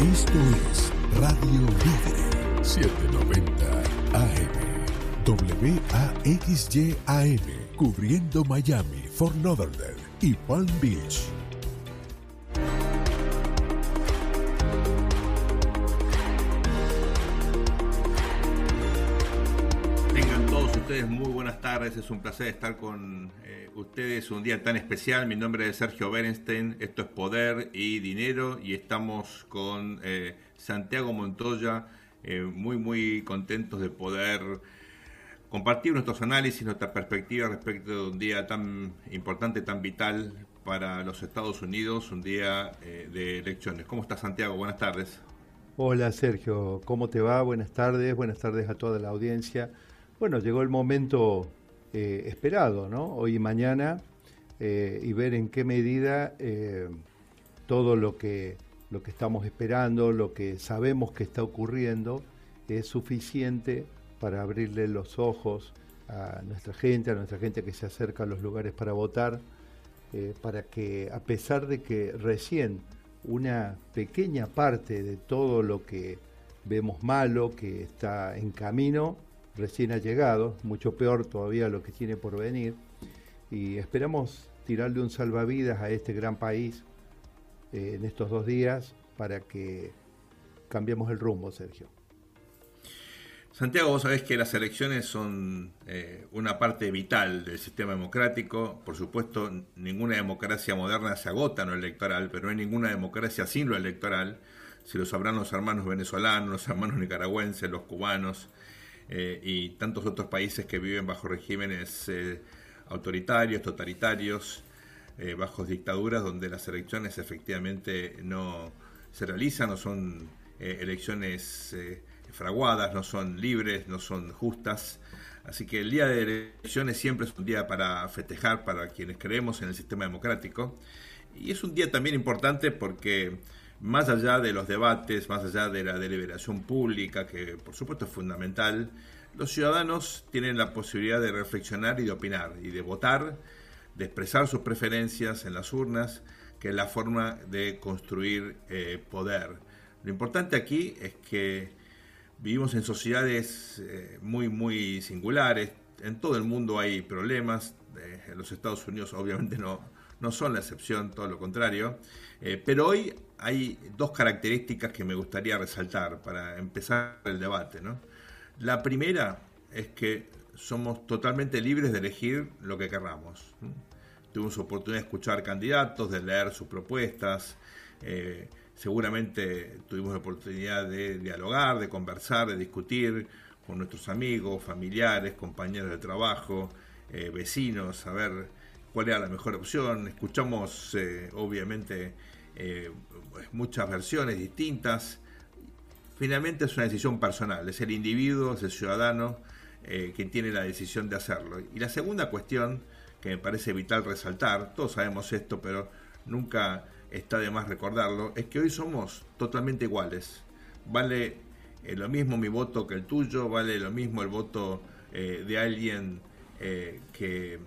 Esto es Radio Libre 790 AM. WAXY-AM, cubriendo Miami, Fort Lauderdale y Palm Beach. Ustedes muy buenas tardes, es un placer estar con eh, ustedes un día tan especial. Mi nombre es Sergio Berenstein, esto es Poder y Dinero y estamos con eh, Santiago Montoya, eh, muy muy contentos de poder compartir nuestros análisis, nuestra perspectiva respecto de un día tan importante, tan vital para los Estados Unidos, un día de elecciones. ¿Cómo estás Santiago? Buenas tardes. Hola Sergio, ¿cómo te va? Buenas tardes, buenas tardes a toda la audiencia. Bueno, llegó el momento eh, esperado, ¿no? Hoy y mañana, eh, y ver en qué medida eh, todo lo que, lo que estamos esperando, lo que sabemos que está ocurriendo, es suficiente para abrirle los ojos a nuestra gente, a nuestra gente que se acerca a los lugares para votar, para que a pesar de que recién una pequeña parte de todo lo que vemos malo, que está en camino, recién ha llegado, mucho peor todavía lo que tiene por venir, y esperamos tirarle un salvavidas a este gran país eh, en estos dos días para que cambiemos el rumbo, Sergio. Santiago, vos sabés que las elecciones son eh, una parte vital del sistema democrático. Por supuesto, ninguna democracia moderna se agota en lo electoral, pero no hay ninguna democracia sin lo electoral. Si lo sabrán los hermanos venezolanos, los hermanos nicaragüenses, los cubanos, eh, y tantos otros países que viven bajo regímenes eh, autoritarios, totalitarios, eh, bajo dictaduras donde las elecciones efectivamente no se realizan, no son elecciones fraguadas, no son libres, no son justas. Así que el día de elecciones siempre es un día para festejar para quienes creemos en el sistema democrático. Y es un día también importante porque más allá de los debates, más allá de la deliberación pública, que por supuesto es fundamental, los ciudadanos tienen la posibilidad de reflexionar y de opinar, y de votar, de expresar sus preferencias en las urnas, que es la forma de construir eh, poder. Lo importante aquí es que vivimos en sociedades eh, muy, muy singulares, en todo el mundo hay problemas, eh, en los Estados Unidos obviamente no, no son la excepción, todo lo contrario, pero hoy hay dos características que me gustaría resaltar para empezar el debate. ¿no? La primera es que somos totalmente libres de elegir lo que querramos. Tuvimos oportunidad de escuchar candidatos, de leer sus propuestas, eh, seguramente tuvimos la oportunidad de dialogar, de conversar, de discutir con nuestros amigos, familiares, compañeros de trabajo, eh, vecinos, saber cuál era la mejor opción. Escuchamos, eh, obviamente, eh, muchas versiones distintas. Finalmente es una decisión personal, es el individuo, es el ciudadano eh, quien tiene la decisión de hacerlo. Y la segunda cuestión que me parece vital resaltar, todos sabemos esto, pero nunca está de más recordarlo, es que hoy somos totalmente iguales. Vale lo mismo mi voto que el tuyo, vale lo mismo el voto de alguien que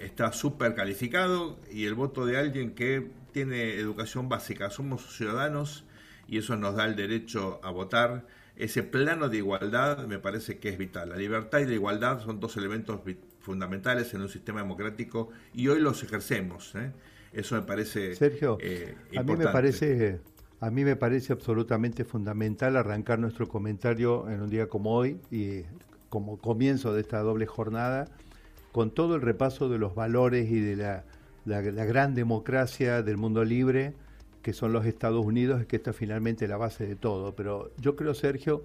está súper calificado y el voto de alguien que tiene educación básica, somos ciudadanos y eso nos da el derecho a votar. Ese plano de igualdad me parece que es vital. La libertad y la igualdad son dos elementos fundamentales en un sistema democrático y hoy los ejercemos. ¿eh? Eso me parece Sergio, eh, a mí me parece a mí me parece absolutamente fundamental arrancar nuestro comentario en un día como hoy y como comienzo de esta doble jornada con todo el repaso de los valores y de la gran democracia del mundo libre, que son los Estados Unidos, que esta es finalmente la base de todo. Pero yo creo, Sergio,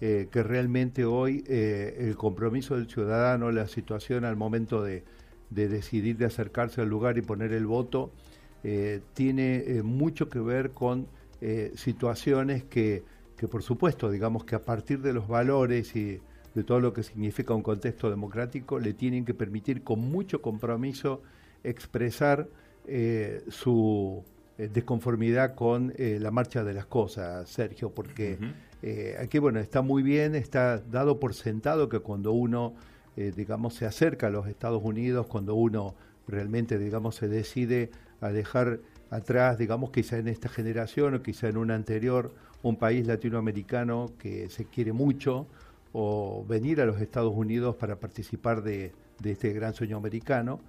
eh, que realmente hoy eh, el compromiso del ciudadano, la situación al momento de, decidir de acercarse al lugar y poner el voto, tiene mucho que ver con situaciones que, que, por supuesto, digamos que a partir de los valores y de todo lo que significa un contexto democrático, le tienen que permitir con mucho compromiso expresar su eh, desconformidad con eh, la marcha de las cosas, Sergio, porque eh, aquí, bueno, está muy bien, está dado por sentado que cuando uno, digamos, se acerca a los Estados Unidos, cuando uno realmente, digamos, se decide a dejar atrás, digamos, quizá en esta generación o quizá en una anterior, un país latinoamericano que se quiere mucho, o venir a los Estados Unidos para participar de, este gran sueño americano,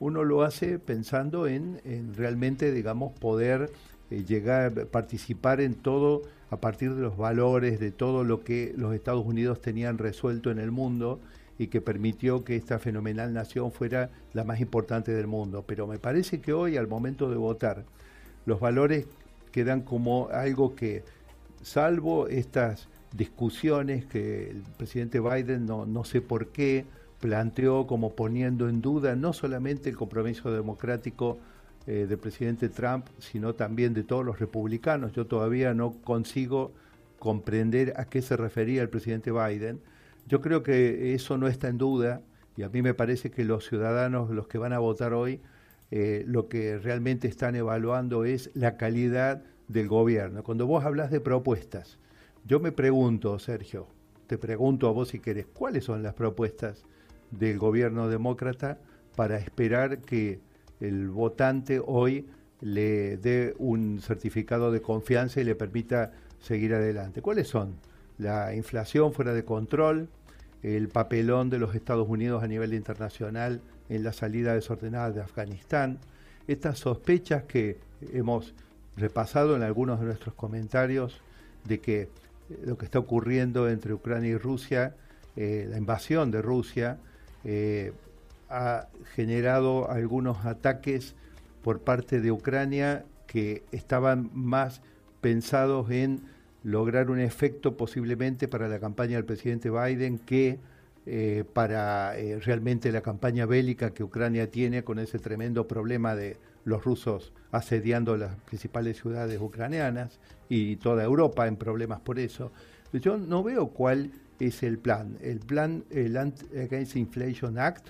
uno lo hace pensando en, realmente, digamos, poder eh, llegar, participar en todo a partir de los valores, de todo lo que los Estados Unidos tenían resuelto en el mundo y que permitió que esta fenomenal nación fuera la más importante del mundo. Pero me parece que hoy, al momento de votar, los valores quedan como algo que, salvo estas discusiones que el presidente Biden no, no sé por qué, planteó como poniendo en duda no solamente el compromiso democrático eh, del presidente Trump, sino también de todos los republicanos. Yo todavía no consigo comprender a qué se refería el presidente Biden. Yo creo que eso no está en duda y a mí me parece que los ciudadanos, los que van a votar hoy, eh, lo que realmente están evaluando es la calidad del gobierno. Cuando vos hablas de propuestas, yo me pregunto, Sergio, te pregunto a vos si querés, ¿cuáles son las propuestas del gobierno demócrata para esperar que el votante hoy le dé un certificado de confianza y le permita seguir adelante. ¿Cuáles son? La inflación fuera de control, el papelón de los Estados Unidos a nivel internacional en la salida desordenada de Afganistán, estas sospechas que hemos repasado en algunos de nuestros comentarios de que lo que está ocurriendo entre Ucrania y Rusia, eh, la invasión de Rusia, eh, ha generado algunos ataques por parte de Ucrania que estaban más pensados en lograr un efecto posiblemente para la campaña del presidente Biden que eh, para realmente la campaña bélica que Ucrania tiene con ese tremendo problema de los rusos asediando las principales ciudades ucranianas y toda Europa en problemas por eso. Yo no veo cuál es el plan. El plan, el Against Inflation Act,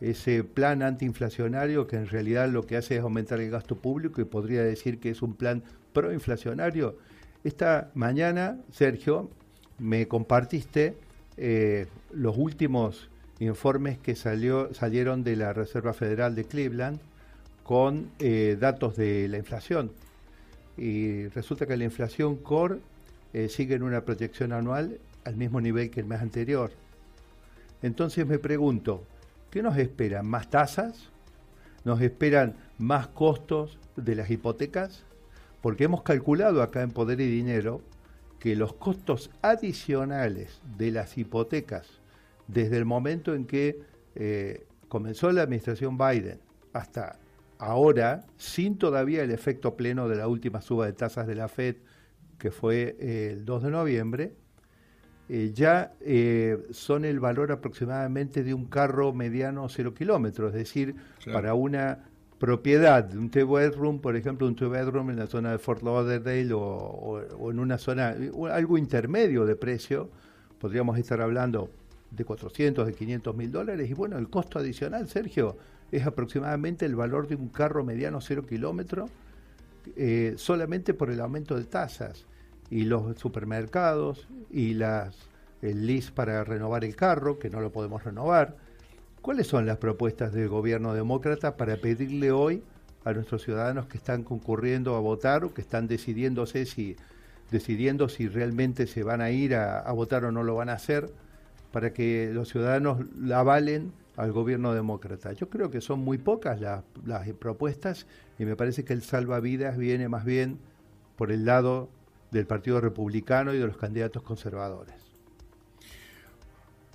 ese plan antiinflacionario que en realidad lo que hace es aumentar el gasto público y podría decir que es un plan proinflacionario. Esta mañana, Sergio, me compartiste eh, los últimos informes que salió, salieron de la Reserva Federal de Cleveland con eh, datos de la inflación. Y resulta que la inflación core eh, sigue en una proyección anual al mismo nivel que el mes anterior. Entonces me pregunto, ¿qué nos esperan? ¿Más tasas? ¿Nos esperan más costos de las hipotecas? Porque hemos calculado acá en Poder y Dinero que los costos adicionales de las hipotecas desde el momento en que eh, comenzó la administración Biden hasta ahora, sin todavía el efecto pleno de la última suba de tasas de la Fed, que fue eh, el 2 de noviembre, eh, ya eh, son el valor aproximadamente de un carro mediano cero kilómetros, es decir, para una propiedad de un two-bedroom, por ejemplo, un two-bedroom en la zona de Fort Lauderdale o, en una zona, algo intermedio de precio, podríamos estar hablando de 400, de 500 mil dólares, y bueno, el costo adicional, Sergio, es aproximadamente el valor de un carro mediano cero kilómetro, eh, solamente por el aumento de tasas y los supermercados y las el lease para renovar el carro, que no lo podemos renovar. ¿Cuáles son las propuestas del gobierno demócrata para pedirle hoy a nuestros ciudadanos que están concurriendo a votar o que están decidiéndose si decidiendo si realmente se van a ir a, votar o no lo van a hacer para que los ciudadanos la avalen al gobierno demócrata. Yo creo que son muy pocas las, las propuestas y me parece que el salvavidas viene más bien por el lado del Partido Republicano y de los candidatos conservadores.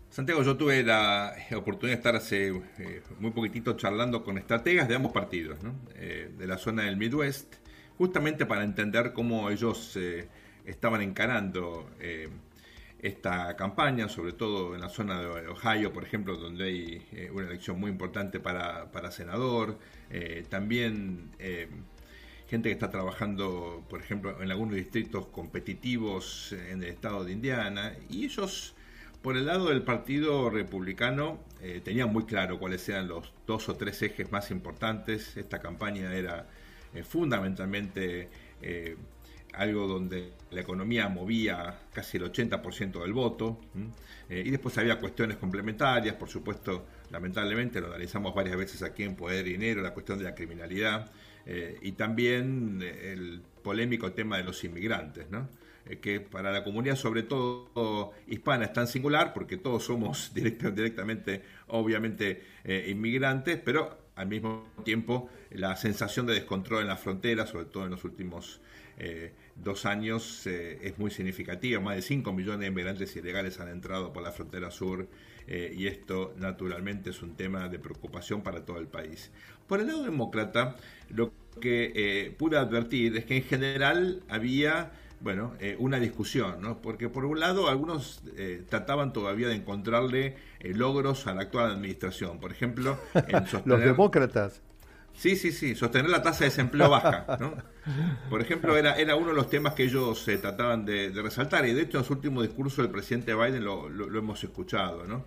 Santiago, yo tuve la oportunidad de estar hace eh, muy poquitito charlando con estrategas de ambos partidos, eh, de la zona del Midwest, justamente para entender cómo ellos eh, estaban encarando esta campaña, sobre todo en la zona de Ohio, por ejemplo, donde hay una elección muy importante para, para senador. también gente que está trabajando, por ejemplo, en algunos distritos competitivos en el estado de Indiana, y ellos, por el lado del Partido Republicano, eh, tenían muy claro cuáles eran los dos o tres ejes más importantes. Esta campaña era eh, fundamentalmente eh, algo donde la economía movía casi el 80% del voto, y después había cuestiones complementarias, por supuesto, lamentablemente lo analizamos varias veces aquí en Poder y Dinero, la cuestión de la criminalidad, eh, y también eh, el polémico tema de los inmigrantes, ¿no? Eh, que para la comunidad, sobre todo hispana, es tan singular porque todos somos directamente, obviamente, inmigrantes, pero al mismo tiempo la sensación de descontrol en la frontera, sobre todo en los últimos dos años, es muy significativa. Más de 5 millones de inmigrantes ilegales han entrado por la frontera sur y esto naturalmente es un tema de preocupación para todo el país. Por el lado demócrata, lo que eh, pude advertir es que en general había bueno, eh, una discusión, ¿no? porque por un lado algunos eh, trataban todavía de encontrarle logros a la actual administración, por ejemplo, en sostener... los demócratas. Sí, sí, sí, sostener la tasa de desempleo baja, ¿no? Por ejemplo, era, era uno de los temas que ellos trataban de, resaltar, y de hecho en su último discurso del presidente Biden lo, lo hemos escuchado, ¿no?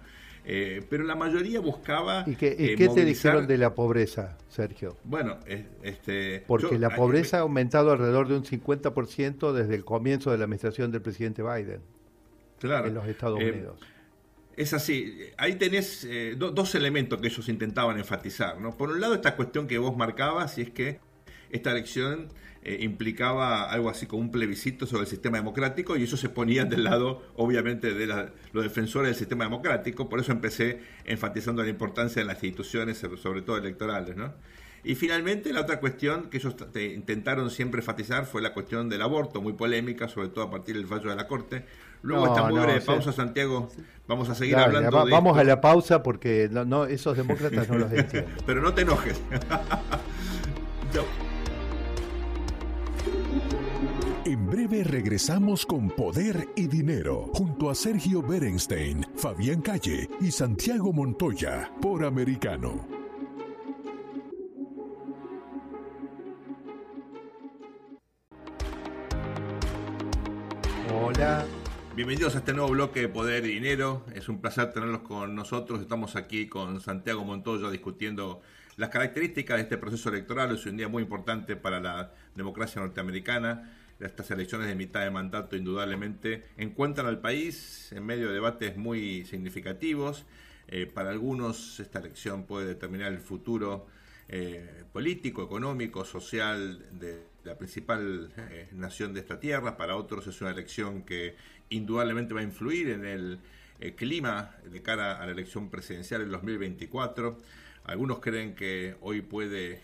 Eh, pero la mayoría buscaba. ¿Y qué, eh, te dijeron de la pobreza, Sergio? Bueno, este. Porque la pobreza ha aumentado alrededor de un 50% desde el comienzo de la administración del presidente Biden. Claro. En los Estados eh, Unidos. Es así, ahí tenés dos elementos que ellos intentaban enfatizar. ¿no? Por un lado, esta cuestión que vos marcabas, y es que esta elección eh, implicaba algo así como un plebiscito sobre el sistema democrático y eso se ponía del lado, obviamente, de los defensores del sistema democrático. Por eso empecé enfatizando la importancia de las instituciones, sobre todo electorales. ¿no? Y finalmente, la otra cuestión que ellos intentaron siempre enfatizar fue la cuestión del aborto, muy polémica, sobre todo a partir del fallo de la Corte. Luego esta muy breve pausa, Santiago. Vamos a seguir hablando de Vamos a la pausa porque no, esos demócratas no los entiendo. Pero no te enojes. En breve regresamos con Poder y Dinero junto a Sergio Berenstein, Fabián Calle y Santiago Montoya por Americano. Hola. Bienvenidos a este nuevo bloque de Poder y Dinero. Es un placer tenerlos con nosotros. Estamos aquí con Santiago Montoya discutiendo las características de este proceso electoral. Es un día muy importante para la democracia norteamericana estas elecciones de mitad de mandato indudablemente encuentran al país en medio de debates muy significativos. Eh, para algunos esta elección puede determinar el futuro eh, político, económico, social de la principal eh, nación de esta tierra. Para otros es una elección que indudablemente va a influir en el clima de cara a la elección presidencial en 2024. Algunos creen que hoy puede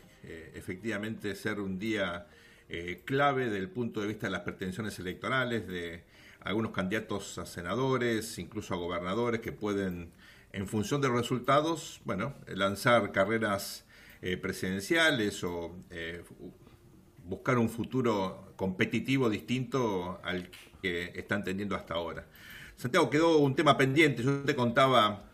efectivamente ser un día eh, clave del punto de vista de las pretensiones electorales de algunos candidatos a senadores, incluso a gobernadores que pueden, en función de los resultados, bueno, lanzar carreras eh, presidenciales o eh, buscar un futuro competitivo distinto al que están teniendo hasta ahora. Santiago, quedó un tema pendiente. Yo te contaba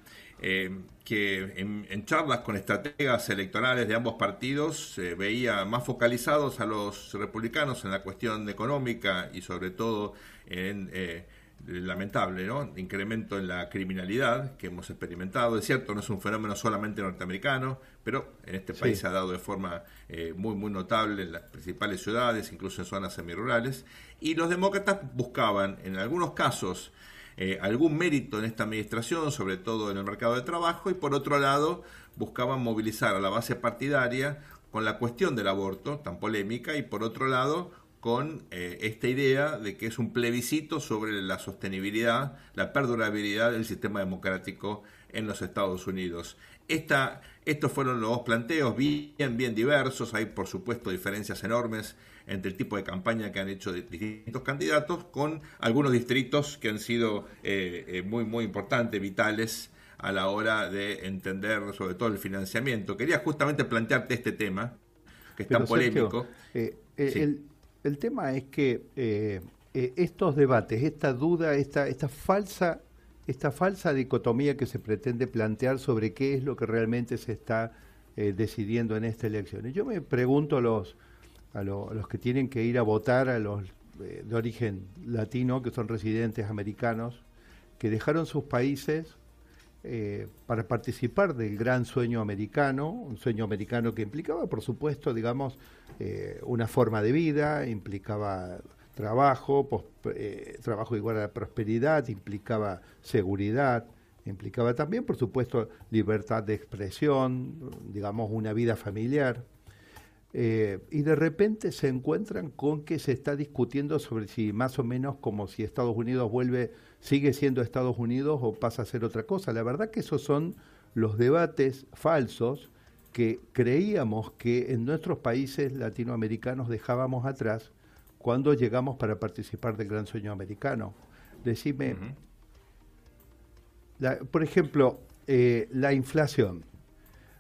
eh, que en, charlas con estrategas electorales de ambos partidos se veía más focalizados a los republicanos en la cuestión económica y sobre todo en el lamentable ¿no? incremento en la criminalidad que hemos experimentado. Es cierto, no es un fenómeno solamente norteamericano, pero en este país se ha dado de forma eh, muy, muy notable en las principales ciudades, incluso en zonas semirurales. Y los demócratas buscaban, en algunos casos, eh, algún mérito en esta administración, sobre todo en el mercado de trabajo, y por otro lado buscaban movilizar a la base partidaria con la cuestión del aborto, tan polémica, y por otro lado con eh, esta idea de que es un plebiscito sobre la sostenibilidad, la perdurabilidad del sistema democrático en los Estados Unidos. Esta, estos fueron los dos planteos bien, bien diversos, hay por supuesto diferencias enormes entre el tipo de campaña que han hecho distintos candidatos, con algunos distritos que han sido eh, eh, muy, muy importantes, vitales a la hora de entender sobre todo el financiamiento. Quería justamente plantearte este tema, que es tan polémico. Eh, el, el, tema es que estos debates, esta duda, esta, esta falsa esta falsa dicotomía que se pretende plantear sobre qué es lo que realmente se está decidiendo en esta elección. Y yo me pregunto los, a, los que tienen que ir a votar, a los eh, de origen latino, que son residentes americanos, que dejaron sus países eh, para participar del gran sueño americano, un sueño americano que implicaba, por supuesto, digamos, eh, una forma de vida, implicaba trabajo, trabajo igual a la prosperidad, implicaba seguridad, implicaba también, por supuesto, libertad de expresión, digamos, una vida familiar. Eh, y de repente se encuentran con que se está discutiendo sobre si más o menos como si Estados Unidos vuelve, sigue siendo Estados Unidos o pasa a ser otra cosa. La verdad que esos son los debates falsos que creíamos que en nuestros países latinoamericanos dejábamos atrás cuando llegamos para participar del gran sueño americano. Decime, por ejemplo, eh, la inflación.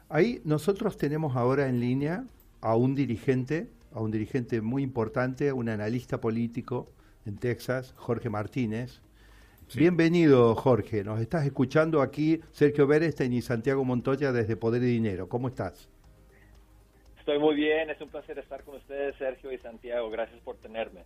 Ahí nosotros tenemos ahora en línea a un dirigente, a un dirigente muy importante, un analista político en Texas, Jorge Martínez. Bienvenido, Jorge. Nos estás escuchando aquí Sergio Berestein y Santiago Montoya desde Poder y Dinero. ¿Cómo estás? Estoy muy bien, es un placer estar con ustedes, Sergio y Santiago. Gracias por tenerme.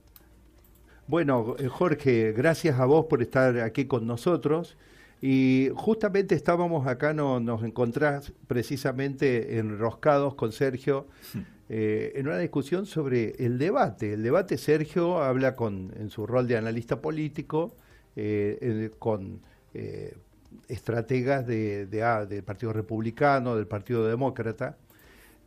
Bueno, eh, Jorge, gracias a vos por estar aquí con nosotros. Y justamente estábamos acá, no, nos encontrás precisamente enroscados con Sergio eh, en una discusión sobre el debate. El debate, Sergio habla con, en su rol de analista político eh, con eh, estrategas de, de, del Partido Republicano, del Partido Demócrata,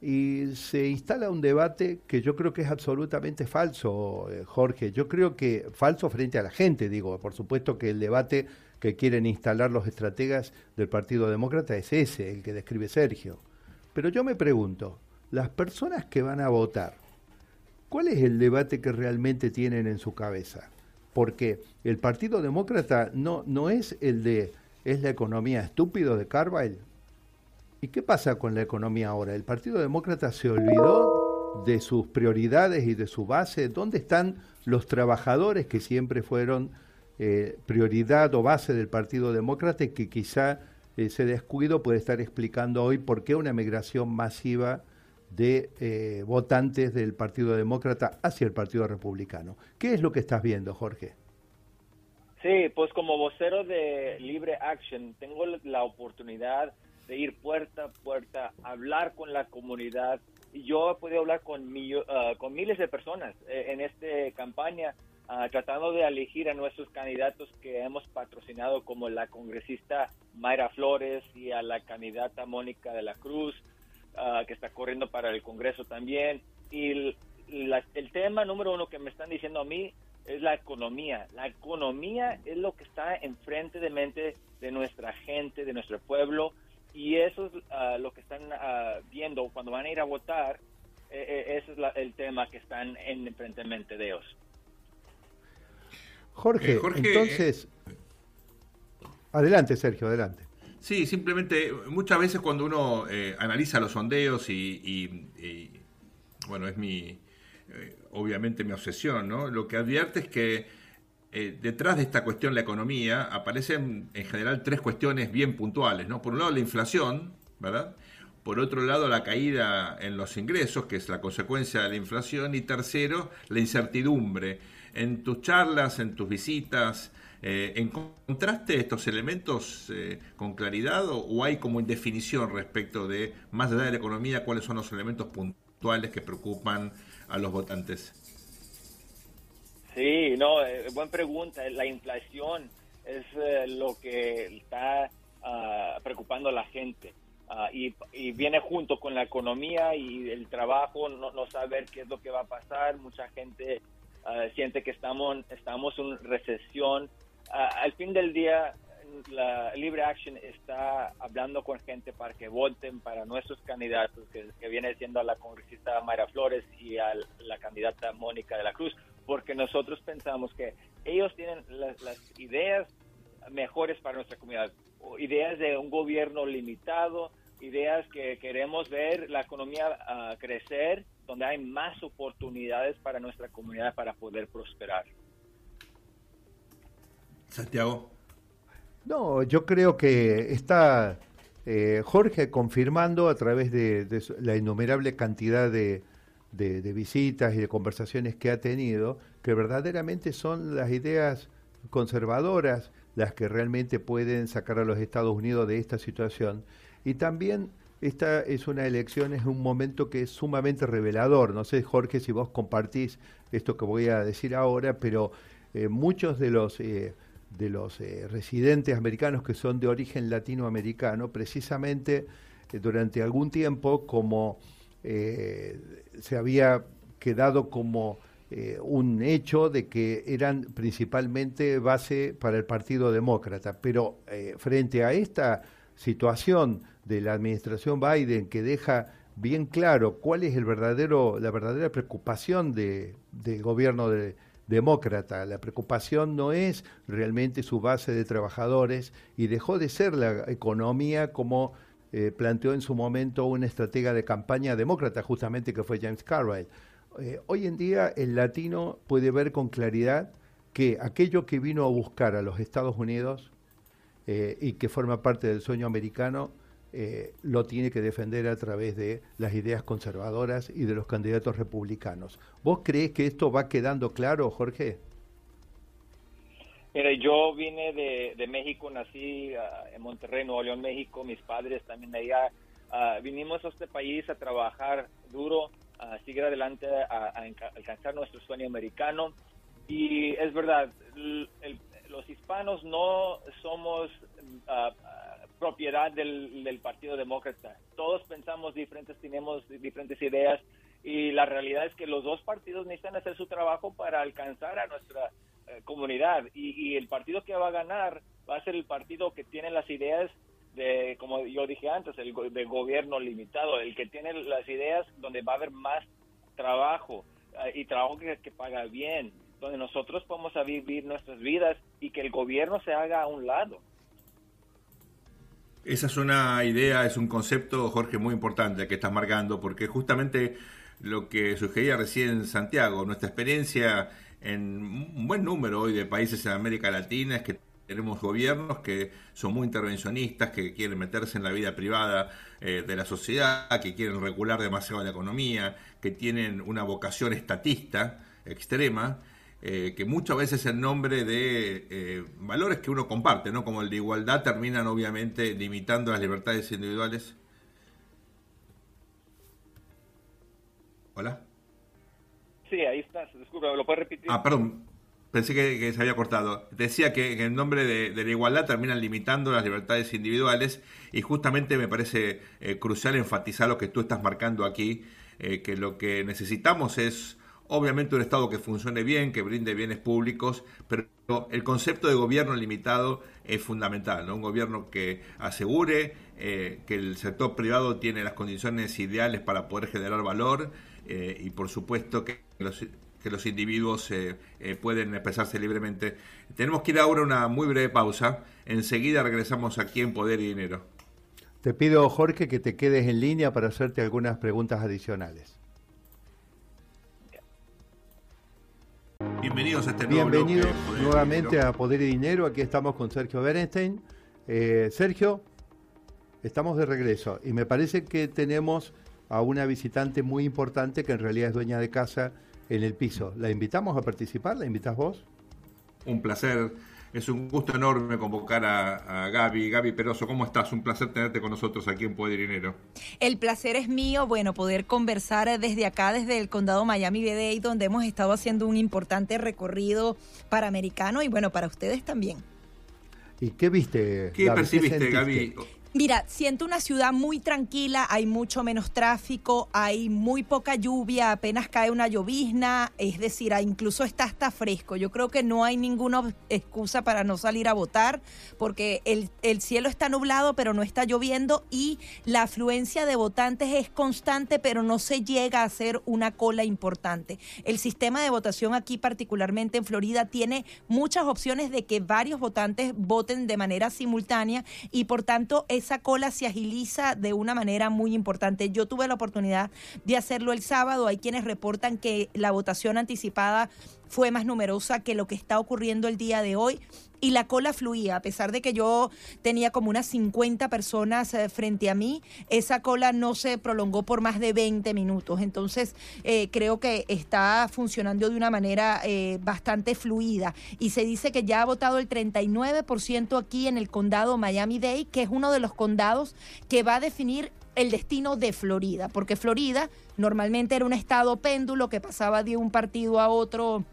y se instala un debate que yo creo que es absolutamente falso, Jorge. Yo creo que falso frente a la gente, digo, por supuesto que el debate que quieren instalar los estrategas del Partido Demócrata es ese, el que describe Sergio. Pero yo me pregunto, las personas que van a votar, ¿cuál es el debate que realmente tienen en su cabeza? Porque el Partido Demócrata no, no es el de, es la economía estúpido de Carville. ¿Y qué pasa con la economía ahora? ¿El Partido Demócrata se olvidó de sus prioridades y de su base? ¿Dónde están los trabajadores que siempre fueron eh, prioridad o base del Partido Demócrata y que quizá ese descuido puede estar explicando hoy por qué una migración masiva de eh, votantes del Partido Demócrata hacia el Partido Republicano. ¿Qué es lo que estás viendo, Jorge? Sí, pues como vocero de Libre Action, tengo la oportunidad de ir puerta a puerta, hablar con la comunidad. Yo he podido hablar con, ah, con miles de personas eh, en esta campaña Ah, tratando de elegir a nuestros candidatos que hemos patrocinado como la congresista Mayra Flores y a la candidata Mónica de la Cruz, ah, que está corriendo para el Congreso también. Y el, tema número uno que me están diciendo a mí es la economía. La economía es lo que está enfrente de mente de nuestra gente, de nuestro pueblo, y eso es ah, lo que están viendo cuando van a ir a votar. Eh, eh, ese es el tema que están en enfrente de ellos. Jorge, eh, entonces... Adelante, Sergio, adelante. Sí, simplemente muchas veces cuando uno eh, analiza los sondeos y, bueno, es mi, eh, obviamente mi obsesión, ¿no? Lo que advierte es que detrás de esta cuestión, la economía, aparecen en general tres cuestiones bien puntuales, ¿no? Por un lado la inflación, ¿verdad? Por otro lado la caída en los ingresos, que es la consecuencia de la inflación, y tercero, la incertidumbre en tus charlas, en tus visitas, eh, ¿encontraste estos elementos eh, con claridad o, hay como indefinición respecto de, más allá de la economía, cuáles son los elementos puntuales que preocupan a los votantes? Sí, no, eh, buena pregunta. La inflación es lo que está ah, preocupando a la gente. Ah, y, viene junto con la economía y el trabajo, no, no saber qué es lo que va a pasar. Mucha gente Ah, siente que estamos, estamos en recesión. Al fin del día, la Libre Action está hablando con gente para que voten para nuestros candidatos, que, viene siendo a la congresista Mayra Flores y a la candidata Mónica de la Cruz, porque nosotros pensamos que ellos tienen las, las ideas mejores para nuestra comunidad, ideas de un gobierno limitado, ideas que queremos ver la economía ah, crecer, donde hay más oportunidades para nuestra comunidad para poder prosperar. Santiago. No, yo creo que está eh, Jorge confirmando a través de, la innumerable cantidad de, de, visitas y de conversaciones que ha tenido, que verdaderamente son las ideas conservadoras las que realmente pueden sacar a los Estados Unidos de esta situación. Y también esta es una elección, es un momento que es sumamente revelador. No sé, Jorge, si vos compartís esto que voy a decir ahora, pero eh, muchos de los, eh, de los eh, residentes americanos que son de origen latinoamericano, precisamente durante algún tiempo, como se había quedado como un hecho de que eran principalmente base para el Partido Demócrata, pero frente a esta situación de la administración Biden que deja bien claro cuál es el verdadero, la verdadera preocupación de, del gobierno de, demócrata. La preocupación no es realmente su base de trabajadores y dejó de ser la economía como eh, planteó en su momento una estratega de campaña demócrata, justamente que fue James Carville. Eh, hoy en día el latino puede ver con claridad que aquello que vino a buscar a los Estados Unidos eh, y que forma parte del sueño americano, lo tiene que defender a través de las ideas conservadoras y de los candidatos republicanos. ¿Vos crees que esto va quedando claro, Jorge? Mira, yo vine de, México, nací ah, en Monterrey, Nuevo León, México, mis padres también de allá. Ah, vinimos a este país a trabajar duro, a seguir adelante, a, alcanzar nuestro sueño americano. Y es verdad, los hispanos no somos uh, propiedad del, Partido Demócrata. Todos pensamos diferentes, tenemos diferentes ideas y la realidad es que los dos partidos necesitan hacer su trabajo para alcanzar a nuestra eh, comunidad y, el partido que va a ganar va a ser el partido que tiene las ideas de, como yo dije antes, el de gobierno limitado, el que tiene las ideas donde va a haber más trabajo eh, y trabajo que, paga bien, donde nosotros podemos vivir nuestras vidas y que el gobierno se haga a un lado. Esa es una idea, es un concepto, Jorge, muy importante que estás marcando, porque justamente lo que sugería recién Santiago, nuestra experiencia en un buen número hoy de países en América Latina es que tenemos gobiernos que son muy intervencionistas, que quieren meterse en la vida privada eh, de la sociedad, que quieren regular demasiado la economía, que tienen una vocación estatista extrema eh, que muchas veces en nombre de eh, valores que uno comparte, ¿no? como el de igualdad, terminan obviamente limitando las libertades individuales. ¿Hola? Sí, ahí estás. Disculpa, ¿lo puedes repetir? Ah, perdón. Pensé que, se había cortado. Decía que, en nombre de, la igualdad terminan limitando las libertades individuales y justamente me parece eh, crucial enfatizar lo que tú estás marcando aquí, que lo que necesitamos es Obviamente un Estado que funcione bien, que brinde bienes públicos, pero el concepto de gobierno limitado es fundamental, ¿no? Un gobierno que asegure eh, que el sector privado tiene las condiciones ideales para poder generar valor eh, y por supuesto que los, que los individuos eh, pueden expresarse libremente. Tenemos que ir ahora a una muy breve pausa. Enseguida regresamos aquí en Poder y Dinero. Te pido, Jorge, que te quedes en línea para hacerte algunas preguntas adicionales. Bienvenidos a este nuevo Bienvenidos nuevamente a Poder y Dinero. Aquí estamos con Sergio Berenstein. Eh, Sergio, estamos de regreso y me parece que tenemos a una visitante muy importante que en realidad es dueña de casa en el piso. ¿La invitamos a participar? ¿La invitas vos? Un placer es un gusto enorme convocar a, Gaby. Gaby Peroso, ¿cómo estás? Un placer tenerte con nosotros aquí en Poder Dinero. El placer es mío, bueno, poder conversar desde acá, desde el condado Miami-Dade, donde hemos estado haciendo un importante recorrido para americano y bueno, para ustedes también. ¿Y qué viste? ¿Qué percibiste, Gaby? Mira, siento una ciudad muy tranquila, hay mucho menos tráfico, hay muy poca lluvia, apenas cae una llovizna, es decir, incluso está hasta fresco. Yo creo que no hay ninguna excusa para no salir a votar porque el, el cielo está nublado pero no está lloviendo y la afluencia de votantes es constante pero no se llega a hacer una cola importante. El sistema de votación aquí, particularmente en Florida, tiene muchas opciones de que varios votantes voten de manera simultánea y por tanto es esa cola se agiliza de una manera muy importante. Yo tuve la oportunidad de hacerlo el sábado. Hay quienes reportan que la votación anticipada fue más numerosa que lo que está ocurriendo el día de hoy y la cola fluía, a pesar de que yo tenía como unas 50 personas eh, frente a mí, esa cola no se prolongó por más de 20 minutos. Entonces, eh, creo que está funcionando de una manera eh, bastante fluida. Y se dice que ya ha votado el 39% aquí en el condado Miami-Dade, que es uno de los condados que va a definir el destino de Florida, porque Florida normalmente era un estado péndulo que pasaba de un partido a otro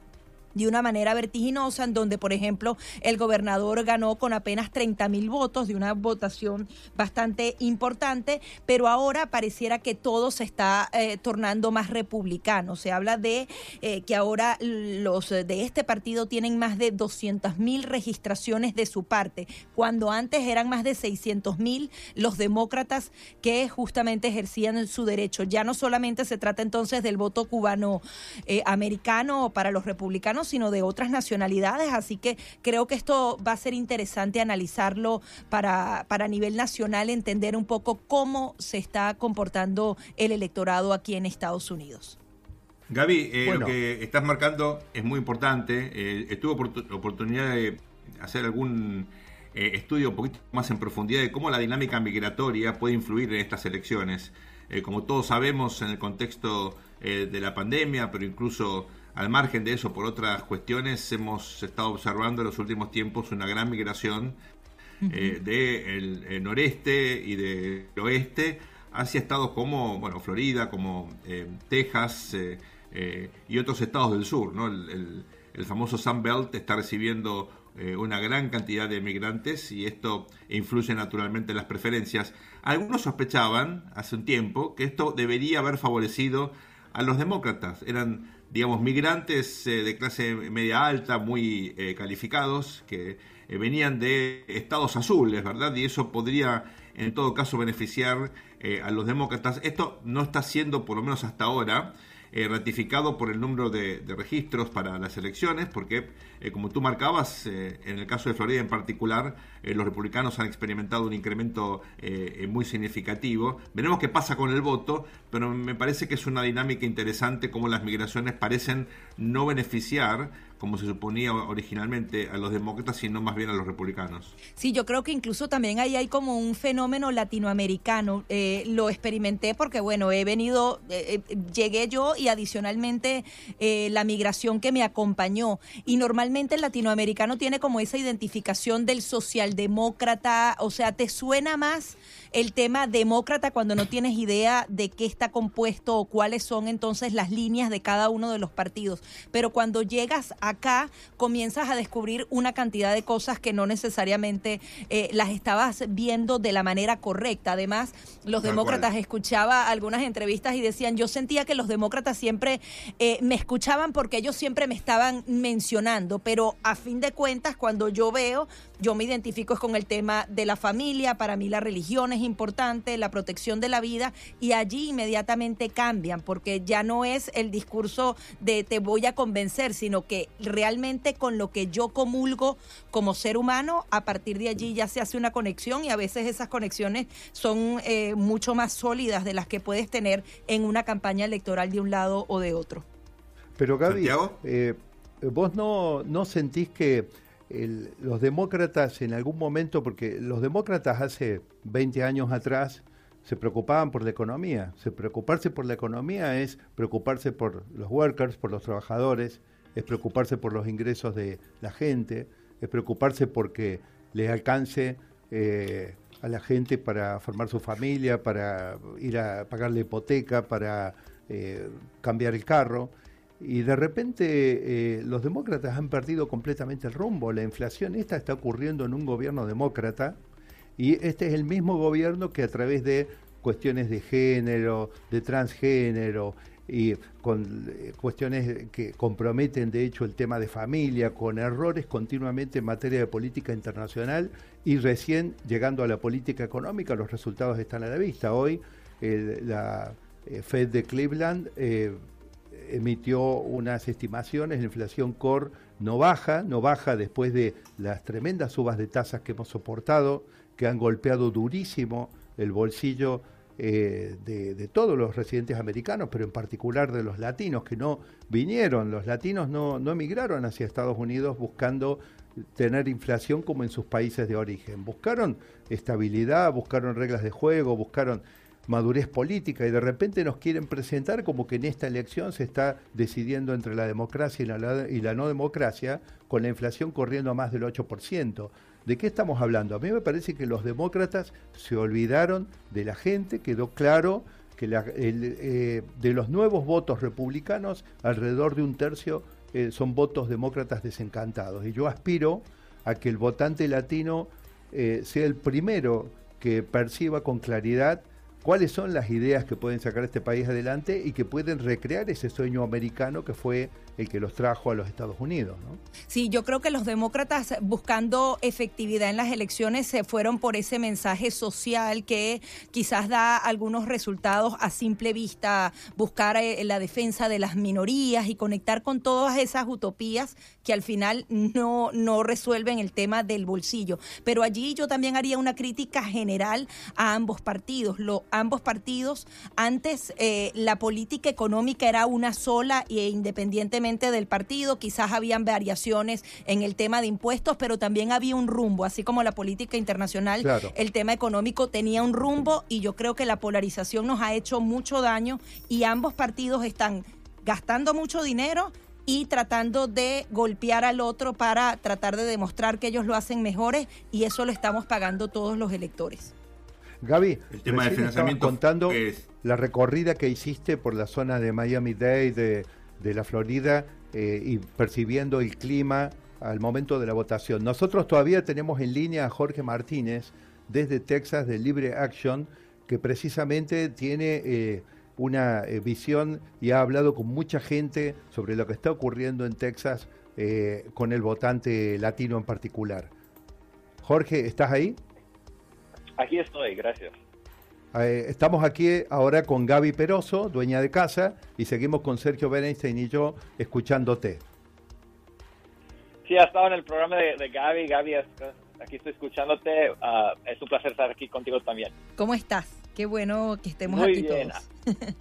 de una manera vertiginosa, en donde, por ejemplo, el gobernador ganó con apenas 30 mil votos, de una votación bastante importante, pero ahora pareciera que todo se está eh, tornando más republicano. Se habla de eh, que ahora los de este partido tienen más de 200 mil registraciones de su parte, cuando antes eran más de 600 mil los demócratas que justamente ejercían su derecho. Ya no solamente se trata entonces del voto cubano eh, americano para los republicanos, sino de otras nacionalidades. Así que creo que esto va a ser interesante analizarlo para, para nivel nacional, entender un poco cómo se está comportando el electorado aquí en Estados Unidos. Gaby, eh, lo que estás marcando es muy importante. Eh, tuve oportunidad de hacer algún eh, estudio un poquito más en profundidad de cómo la dinámica migratoria puede influir en estas elecciones. Eh, como todos sabemos, en el contexto de la pandemia, pero incluso al margen de eso, por otras cuestiones, hemos estado observando en los últimos tiempos una gran migración eh, del eh, noreste y del oeste hacia estados como bueno, Florida, como eh, Texas y otros estados del sur. ¿no? El, el, famoso Sun Belt está recibiendo una gran cantidad de migrantes y esto influye naturalmente en las preferencias. Algunos sospechaban hace un tiempo que esto debería haber favorecido a los demócratas. Eran digamos, migrantes eh, de clase media alta, muy eh, calificados, que eh, venían de estados azules, ¿verdad? Y eso podría, en todo caso, beneficiar a los demócratas. Esto no está siendo, por lo menos hasta ahora, eh, ratificado por el número de, registros para las elecciones, porque eh, como tú marcabas, eh, en el caso de Florida en particular, los republicanos han experimentado un incremento muy significativo. Veremos qué pasa con el voto, pero me parece que es una dinámica interesante como las migraciones parecen no beneficiar como se suponía originalmente a los demócratas, sino más bien a los republicanos. Sí, yo creo que incluso también ahí hay como un fenómeno latinoamericano. Eh, lo experimenté porque, bueno, he venido, eh, eh, llegué yo y adicionalmente la migración que me acompañó. Y normalmente el latinoamericano tiene como esa identificación del socialdemócrata, o sea, te suena más el tema demócrata cuando no tienes idea de qué está compuesto o cuáles son entonces las líneas de cada uno de los partidos. Pero cuando llegas acá, comienzas a descubrir una cantidad de cosas que no necesariamente eh, las estabas viendo de la manera correcta. Además, los demócratas escuchaba algunas entrevistas y decían, yo sentía que los demócratas siempre eh, me escuchaban porque ellos siempre me estaban mencionando, pero a fin de cuentas, cuando yo veo, yo me identifico con el tema de la familia, para mí la religión es importante, la protección de la vida, y allí inmediatamente cambian, porque ya no es el discurso de te voy a convencer, sino que realmente con lo que yo comulgo como ser humano, a partir de allí ya se hace una conexión y a veces esas conexiones son eh, mucho más sólidas de las que puedes tener en una campaña electoral de un lado o de otro. Pero Gaby, eh, vos no, no sentís que los demócratas en algún momento, porque los demócratas hace 20 años atrás se preocupaban por la economía. Se preocuparse por la economía es preocuparse por los workers, por los trabajadores, es preocuparse por los ingresos de la gente, es preocuparse porque le alcance eh, a la gente para formar su familia, para ir a pagar la hipoteca, para eh, cambiar el carro. Y de repente eh, los demócratas han perdido completamente el rumbo. La inflación esta está ocurriendo en un gobierno demócrata y este es el mismo gobierno que a través de cuestiones de género, de transgénero y con eh, cuestiones que comprometen de hecho el tema de familia, con errores continuamente en materia de política internacional y recién llegando a la política económica los resultados están a la vista. Hoy la eh, Fed de Cleveland emitió unas estimaciones, la inflación core no baja, no baja después de las tremendas subas de tasas que hemos soportado, que han golpeado durísimo el bolsillo eh, de, todos los residentes americanos, pero en particular de los latinos que no vinieron. Los latinos no, no emigraron hacia Estados Unidos buscando tener inflación como en sus países de origen. Buscaron estabilidad, buscaron reglas de juego, buscaron madurez política y de repente nos quieren presentar como que en esta elección se está decidiendo entre la democracia y la, no democracia, con la inflación corriendo a más del 8%. ¿De qué estamos hablando? A mí me parece que los demócratas se olvidaron de la gente, quedó claro que eh, de los nuevos votos republicanos, alrededor de un tercio eh, son votos demócratas desencantados. Y yo aspiro a que el votante latino eh, sea el primero que perciba con claridad cuáles son las ideas que pueden sacar este país adelante y que pueden recrear ese sueño americano que fue el que los trajo a los Estados Unidos. ¿no? Sí, yo creo que los demócratas buscando efectividad en las elecciones se fueron por ese mensaje social que quizás da algunos resultados a simple vista, buscar eh, la defensa de las minorías y conectar con todas esas utopías que al final no, no resuelven el tema del bolsillo. Pero allí yo también haría una crítica general a ambos partidos. Lo, ambos partidos, antes eh, la política económica era una sola e independientemente del partido, quizás habían variaciones en el tema de impuestos, pero también había un rumbo, así como la política internacional, el tema económico tenía un rumbo y yo creo que la polarización nos ha hecho mucho daño y ambos partidos están gastando mucho dinero y tratando de golpear al otro para tratar de demostrar que ellos lo hacen mejores y eso lo estamos pagando todos los electores. Gaby, el tema del financiamiento contando la recorrida que hiciste por la zona de Miami-Dade, de de la Florida eh, y percibiendo el clima al momento de la votación. Nosotros todavía tenemos en línea a Jorge Martínez desde Texas de Libre Action, que precisamente tiene eh, una eh, visión y ha hablado con mucha gente sobre lo que está ocurriendo en Texas con el votante latino en particular. Jorge, ¿estás ahí? Aquí estoy, gracias. Eh, estamos aquí ahora con Gaby Peroso, dueña de casa, y seguimos con Sergio Berenstein y yo escuchándote. Sí, ha estado en el programa de, Gaby. Gaby, aquí estoy escuchándote. Ah, es un placer estar aquí contigo también. ¿Cómo estás? Qué bueno que estemos aquí bien. todos.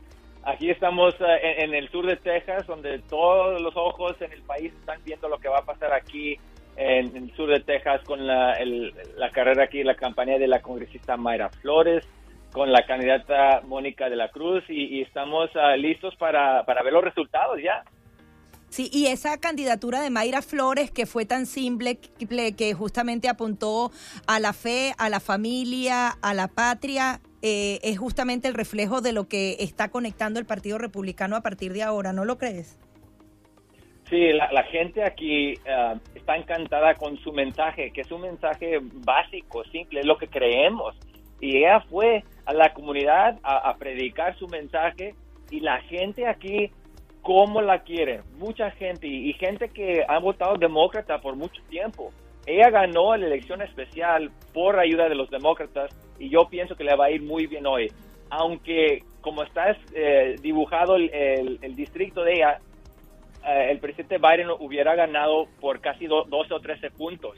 Aquí estamos ah, en, el sur de Texas, donde todos los ojos en el país están viendo lo que va a pasar aquí en, el sur de Texas con la, la carrera aquí, la campaña de la congresista Mayra Flores con la candidata Mónica de la Cruz y, estamos ah, listos para, para ver los resultados ya. Sí, y esa candidatura de Mayra Flores que fue tan simple, que justamente apuntó a la fe, a la familia, a la patria, eh, es justamente el reflejo de lo que está conectando el Partido Republicano a partir de ahora, ¿no lo crees? Sí, la, gente aquí ah, está encantada con su mensaje, que es un mensaje básico, simple, es lo que creemos. Y ella fue a la comunidad a, predicar su mensaje y la gente aquí cómo la quiere, mucha gente y, gente que ha votado demócrata por mucho tiempo. Ella ganó la elección especial por ayuda de los demócratas y yo pienso que le va a ir muy bien hoy. Aunque como está eh, dibujado el, distrito de ella, eh, el presidente Biden hubiera ganado por casi 12 o 13 puntos.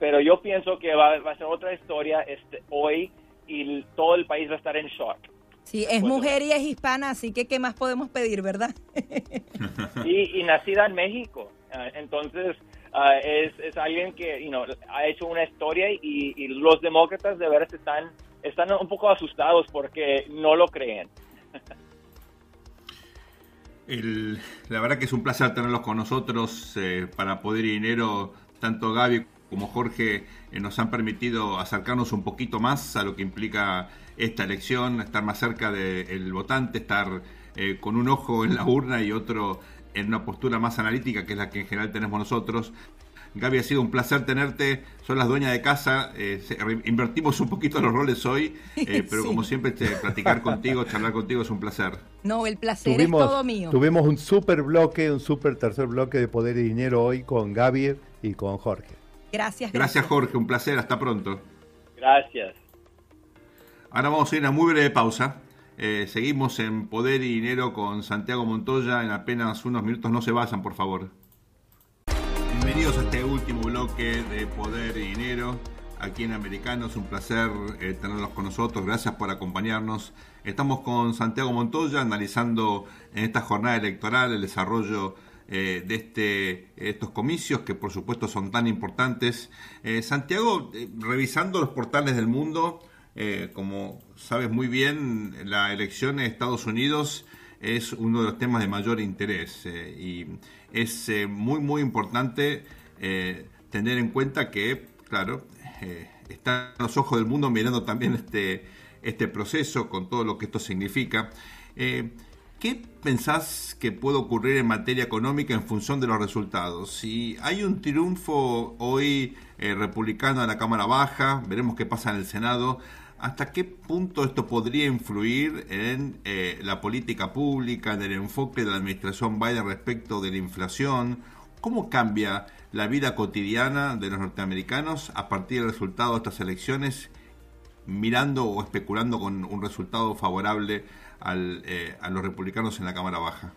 Pero yo pienso que va, va a ser otra historia este, hoy y todo el país va a estar en shock. Sí, es mujer y es hispana, así que ¿qué más podemos pedir, verdad? y, y nacida en México. Ah, entonces, ah, es, es, alguien que ha hecho una historia y, los demócratas de veras están, están un poco asustados porque no lo creen. la verdad que es un placer tenerlos con nosotros eh, para Poder y Dinero, tanto Gaby como Jorge nos han permitido acercarnos un poquito más a lo que implica esta elección, estar más cerca del votante, estar eh, con un ojo en la urna y otro en una postura más analítica, que es la que en general tenemos nosotros. Gaby, ha sido un placer tenerte. Son las dueñas de casa. Eh, invertimos un poquito los roles hoy, pero como siempre, este, platicar contigo, charlar contigo es un placer. No, el placer es todo mío. Tuvimos un super bloque, un super tercer bloque de Poder y Dinero hoy con Gaby y con Jorge. Gracias, gracias. Jorge, un placer, hasta pronto. Gracias. Ahora vamos a ir a una muy breve pausa. Eh, seguimos en Poder y Dinero con Santiago Montoya. En apenas unos minutos no se vayan, por favor. Bienvenidos a este último bloque de Poder y Dinero. aquí en Americano. Es un placer eh, tenerlos con nosotros. Gracias por acompañarnos. Estamos con Santiago Montoya analizando en esta jornada electoral el desarrollo eh, de este, estos comicios que por supuesto son tan importantes. Eh, Santiago, revisando los portales del mundo, como sabes muy bien, la elección en Estados Unidos es uno de los temas de mayor interés y es muy muy importante tener en cuenta que, claro, eh, están los ojos del mundo mirando también este, este proceso con todo lo que esto significa. Eh, ¿Qué pensás que puede ocurrir en materia económica en función de los resultados? Si hay un triunfo hoy eh, republicano en la Cámara Baja, veremos qué pasa en el Senado. ¿Hasta qué punto esto podría influir en la política pública, en el enfoque de la administración Biden respecto de la inflación? ¿Cómo cambia la vida cotidiana de los norteamericanos a partir del resultado de estas elecciones, mirando o especulando con un resultado favorable eh, a los republicanos en la Cámara Baja?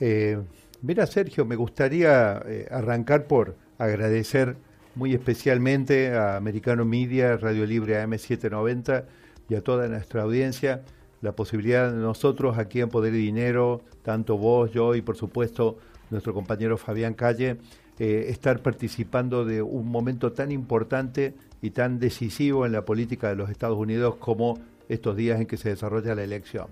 Eh, mira, Sergio, me gustaría eh, arrancar por agradecer muy especialmente a Americano Media, Radio Libre AM790 y a toda nuestra audiencia la posibilidad de nosotros aquí en Poder y Dinero, tanto vos, yo y por supuesto nuestro compañero Fabián Calle, eh, estar participando de un momento tan importante y tan decisivo en la política de los Estados Unidos como estos días en que se desarrolla la elección.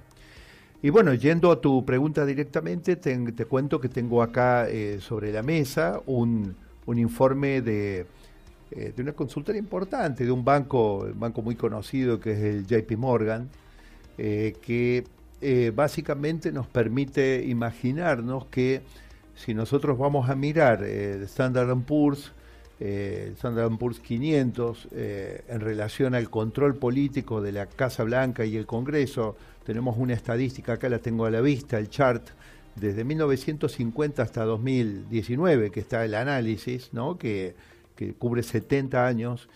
Y bueno, yendo a tu pregunta directamente, te, cuento que tengo acá eh, sobre la mesa un, informe de, eh, de una consultora importante, de un banco, un banco muy conocido que es el JP Morgan, que básicamente nos permite imaginarnos que si nosotros vamos a mirar el Standard Poor's, eh, Standard Poor's 500, eh, en relación al control político de la Casa Blanca y el Congreso, tenemos una estadística, acá la tengo a la vista, el chart, desde 1950 hasta 2019, que está el análisis, ¿no? que, que cubre 70 años.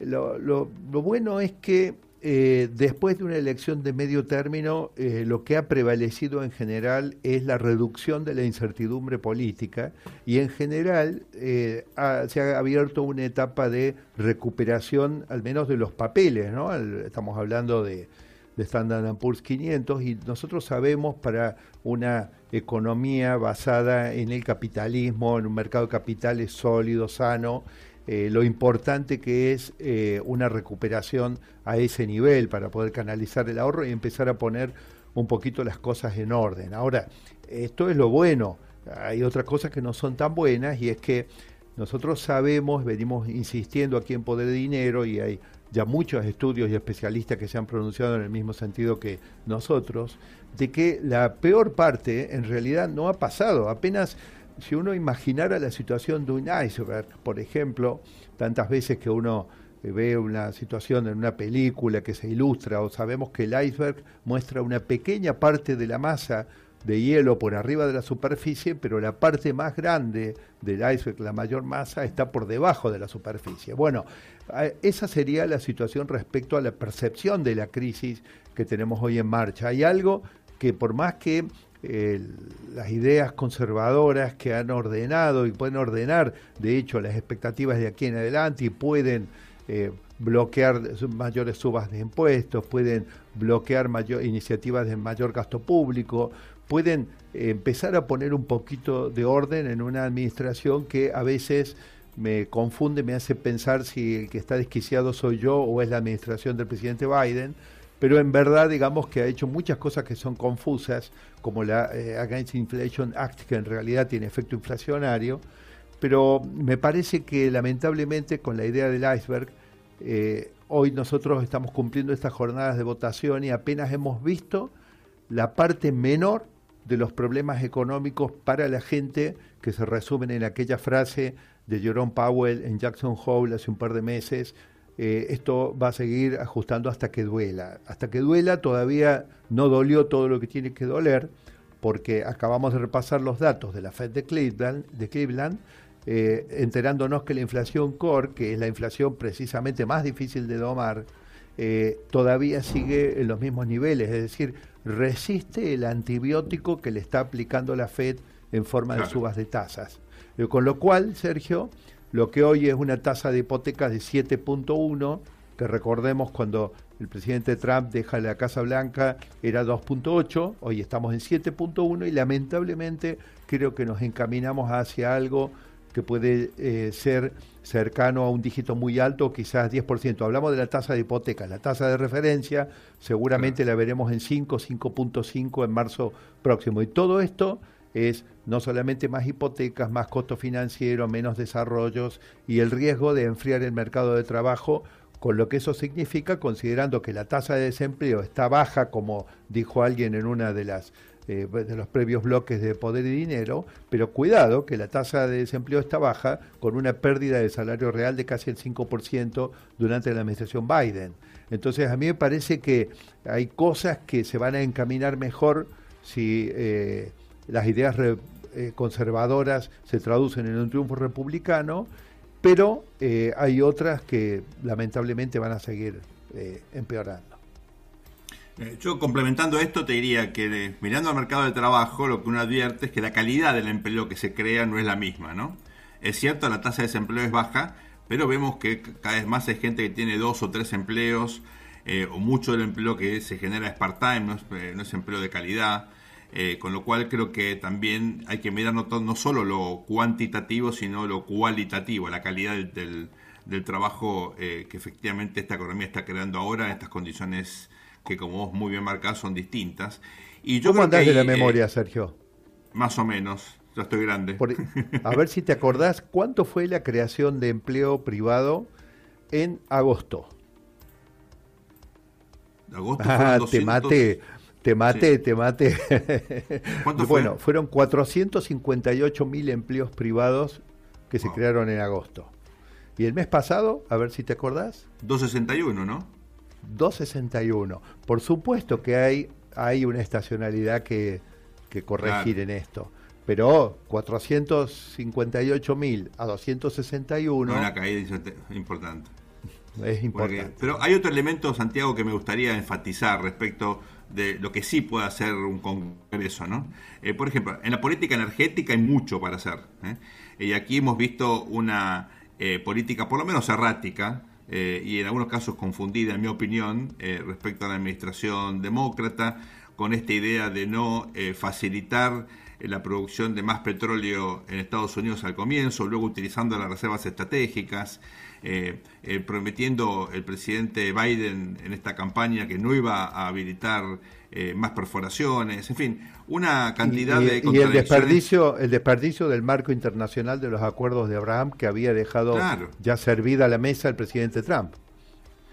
Lo, lo bueno es que eh, después de una elección de medio término, eh, lo que ha prevalecido en general es la reducción de la incertidumbre política y en general eh, se ha abierto una etapa de recuperación, al menos de los papeles, ¿no? estamos hablando de, de Standard Poor's 500 y nosotros sabemos para una economía basada en el capitalismo, en un mercado de capitales sólido, sano, eh, lo importante que es eh, una recuperación a ese nivel para poder canalizar el ahorro y empezar a poner un poquito las cosas en orden. Ahora, esto es lo bueno. Hay otras cosas que no son tan buenas y es que nosotros sabemos, venimos insistiendo aquí en Poder de Dinero y hay ya muchos estudios y especialistas que se han pronunciado en el mismo sentido que nosotros, de que la peor parte en realidad no ha pasado. Apenas si uno imaginara la situación de un iceberg, por ejemplo, tantas veces que uno eh, ve una situación en una película que se ilustra o sabemos que el iceberg muestra una pequeña parte de la masa de hielo por arriba de la superficie, pero la parte más grande del iceberg, la mayor masa, está por debajo de la superficie. Bueno, esa sería la situación respecto a la percepción de la crisis que tenemos hoy en marcha. Hay algo que por más que las ideas conservadoras que han ordenado y pueden ordenar, de hecho, las expectativas de aquí en adelante y pueden eh, bloquear mayores subas de impuestos, pueden bloquear mayor, iniciativas de mayor gasto público, pueden empezar a poner un poquito de orden en una administración que a veces me confunde, me hace pensar si el que está desquiciado soy yo o es la administración del presidente Biden pero en verdad digamos que ha hecho muchas cosas que son confusas, como la eh, Against Inflation Act, que en realidad tiene efecto inflacionario, pero me parece que lamentablemente con la idea del iceberg, eh, hoy nosotros estamos cumpliendo estas jornadas de votación y apenas hemos visto la parte menor de los problemas económicos para la gente que se resumen en aquella frase de Jerome Powell en Jackson Hole hace un par de meses, eh, esto va a seguir ajustando hasta que duela. Hasta que duela todavía no dolió todo lo que tiene que doler, porque acabamos de repasar los datos de la Fed de Cleveland, de Cleveland eh, enterándonos que la inflación core, que es la inflación precisamente más difícil de domar, eh, todavía sigue en los mismos niveles, es decir, resiste el antibiótico que le está aplicando la Fed en forma de subas de tasas. con lo cual, Sergio, lo que hoy es una tasa de hipotecas de 7.1, que recordemos cuando el presidente Trump deja la Casa Blanca era 2.8, hoy estamos en 7.1 y lamentablemente creo que nos encaminamos hacia algo que puede eh, ser cercano a un dígito muy alto, quizás 10%. Hablamos de la tasa de hipoteca, la tasa de referencia seguramente la veremos en 5, 5.5 en marzo próximo. Y todo esto es no solamente más hipotecas, más costo financiero, menos desarrollos y el riesgo de enfriar el mercado de trabajo, con lo que eso significa, considerando que la tasa de desempleo está baja, como dijo alguien en una de las eh, de los previos bloques de poder y dinero, pero cuidado que la tasa de desempleo está baja con una pérdida de salario real de casi el 5% durante la administración Biden. Entonces a mí me parece que hay cosas que se van a encaminar mejor si eh, las ideas eh, conservadoras se traducen en un triunfo republicano, pero hay otras que lamentablemente van a seguir empeorando. Eh, yo complementando esto te diría que eh, mirando al mercado de trabajo lo que uno advierte es que la calidad del empleo que se crea no es la misma, ¿no? Es cierto, la tasa de desempleo es baja, pero vemos que cada vez más hay gente que tiene dos o tres empleos, eh, o mucho del empleo que se genera es part-time, no, es empleo de calidad, con lo cual creo que también hay que mirar no, no, solo lo cuantitativo, sino lo cualitativo, la calidad del, del trabajo que efectivamente esta economía está creando ahora en estas condiciones que como vos muy bien marcás son distintas. Y yo ¿Cómo andás de la memoria, Sergio? Más o menos, yo estoy grande. a ver si te acordás, ¿cuánto fue la creación de empleo privado en agosto? Agosto ah, te maté, te maté, te maté. ¿Cuánto fue? Bueno, fueron 458 mil empleos privados que se crearon en agosto. Y el mes pasado, a ver si te acordás. 261, ¿no? 261. Por supuesto que hay, hay una estacionalidad que, corregir en esto. Pero 458 mil a 261. Una caída importante. Es importante. pero hay otro elemento, Santiago, que me gustaría enfatizar respecto de lo que sí puede hacer un Congreso. ¿no? Eh, por ejemplo, en la política energética hay mucho para hacer. ¿eh? Y aquí hemos visto una eh, política, por lo menos errática, eh, y en algunos casos confundida, en mi opinión, eh, respecto a la administración demócrata, con esta idea de no eh, facilitar la producción de más petróleo en Estados Unidos al comienzo, luego utilizando las reservas estratégicas, prometiendo el presidente Biden en esta campaña que no iba a habilitar más perforaciones, en fin, una cantidad de y el desperdicio el desperdicio del marco internacional de los acuerdos de Abraham que había dejado ya servida la mesa el presidente Trump.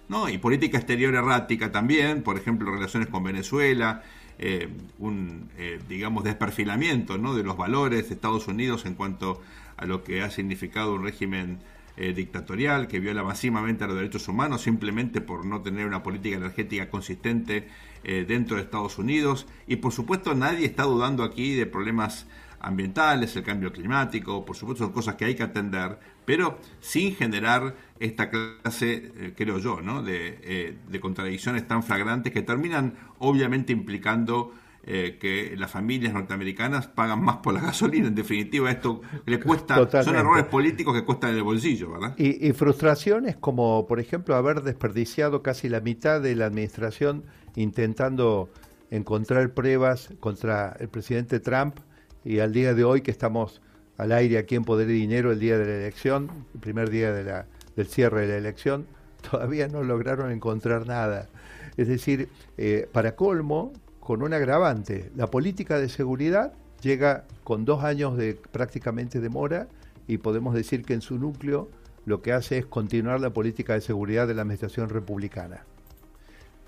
No y política exterior errática también por ejemplo relaciones con Venezuela eh, un eh, digamos desperfilamiento ¿no? de los valores de Estados Unidos en cuanto a lo que ha significado un régimen eh, dictatorial que viola masivamente los derechos humanos simplemente por no tener una política energética consistente eh, dentro de Estados Unidos. Y por supuesto nadie está dudando aquí de problemas ambientales, el cambio climático, por supuesto son cosas que hay que atender, pero sin generar esta clase, eh, creo yo, ¿no? de, de contradicciones tan flagrantes que terminan obviamente implicando eh, que las familias norteamericanas pagan más por la gasolina. En definitiva, esto le cuesta, son errores políticos que cuestan el bolsillo, ¿verdad? Y, frustraciones como, por ejemplo, haber desperdiciado casi la mitad de la administración intentando encontrar pruebas contra el presidente Trump y al día de hoy que estamos al aire aquí en Poder y Dinero el día de la elección, el primer día de la, del cierre de la elección, todavía no lograron encontrar nada. Es decir, eh, para colmo, con un agravante. La política de seguridad llega con dos años de prácticamente demora y podemos decir que en su núcleo lo que hace es continuar la política de seguridad de la administración republicana.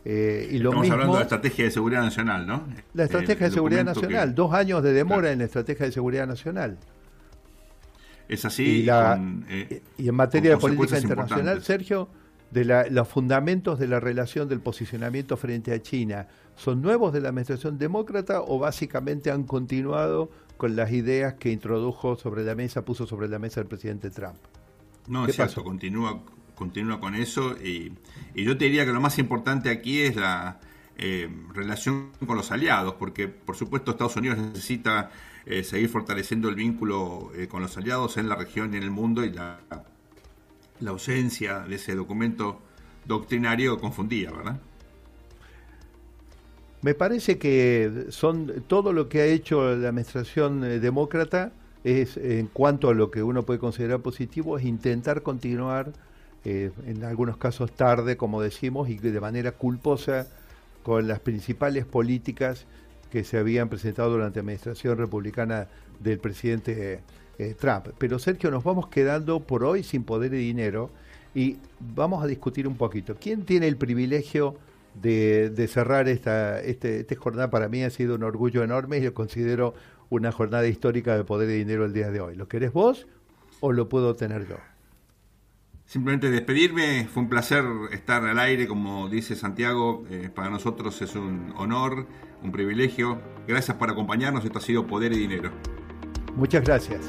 Eh, y lo Estamos hablando de la estrategia de seguridad nacional, ¿no? La estrategia de seguridad nacional, dos años de demora en la estrategia de seguridad nacional. Es así. Y, eh, y en materia de política internacional, Sergio, de los fundamentos de la relación del posicionamiento frente a China son nuevos de la administración demócrata o básicamente han continuado con las ideas que introdujo sobre la mesa, puso sobre la mesa el presidente Trump? No, es cierto, continúa, continúa con eso y, yo te diría que lo más importante aquí es la eh, relación con los aliados, porque por supuesto Estados Unidos necesita eh, seguir fortaleciendo el vínculo eh, con los aliados en la región y en el mundo y la, la ausencia de ese documento doctrinario confundía, ¿verdad? Me parece que son todo lo que ha hecho la administración eh, demócrata es en cuanto a lo que uno puede considerar positivo es intentar continuar eh, en algunos casos tarde, como decimos, y de manera culposa con las principales políticas que se habían presentado durante la administración republicana del presidente eh, Trump. Pero Sergio, nos vamos quedando por hoy sin poder y dinero y vamos a discutir un poquito. ¿Quién tiene el privilegio de, cerrar esta, este, esta jornada? Para mí ha sido un orgullo enorme y lo considero una jornada histórica de poder y dinero el día de hoy. ¿Lo querés vos o lo puedo tener yo? Simplemente despedirme, fue un placer estar al aire, como dice Santiago, eh, para nosotros es un honor, un privilegio. Gracias por acompañarnos, esto ha sido Poder y Dinero. Muchas gracias.